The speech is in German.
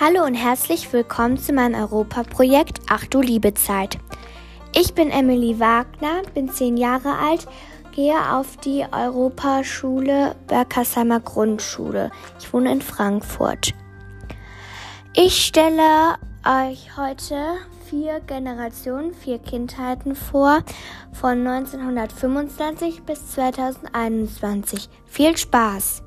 Hallo und herzlich willkommen zu meinem Europaprojekt Ach du liebe Zeit. Ich bin Emily Wagner, bin zehn Jahre alt, gehe auf die Europaschule Berkersheimer Grundschule. Ich wohne in Frankfurt. Ich stelle euch heute vier Generationen, vier Kindheiten vor, von 1925 bis 2021. Viel Spaß!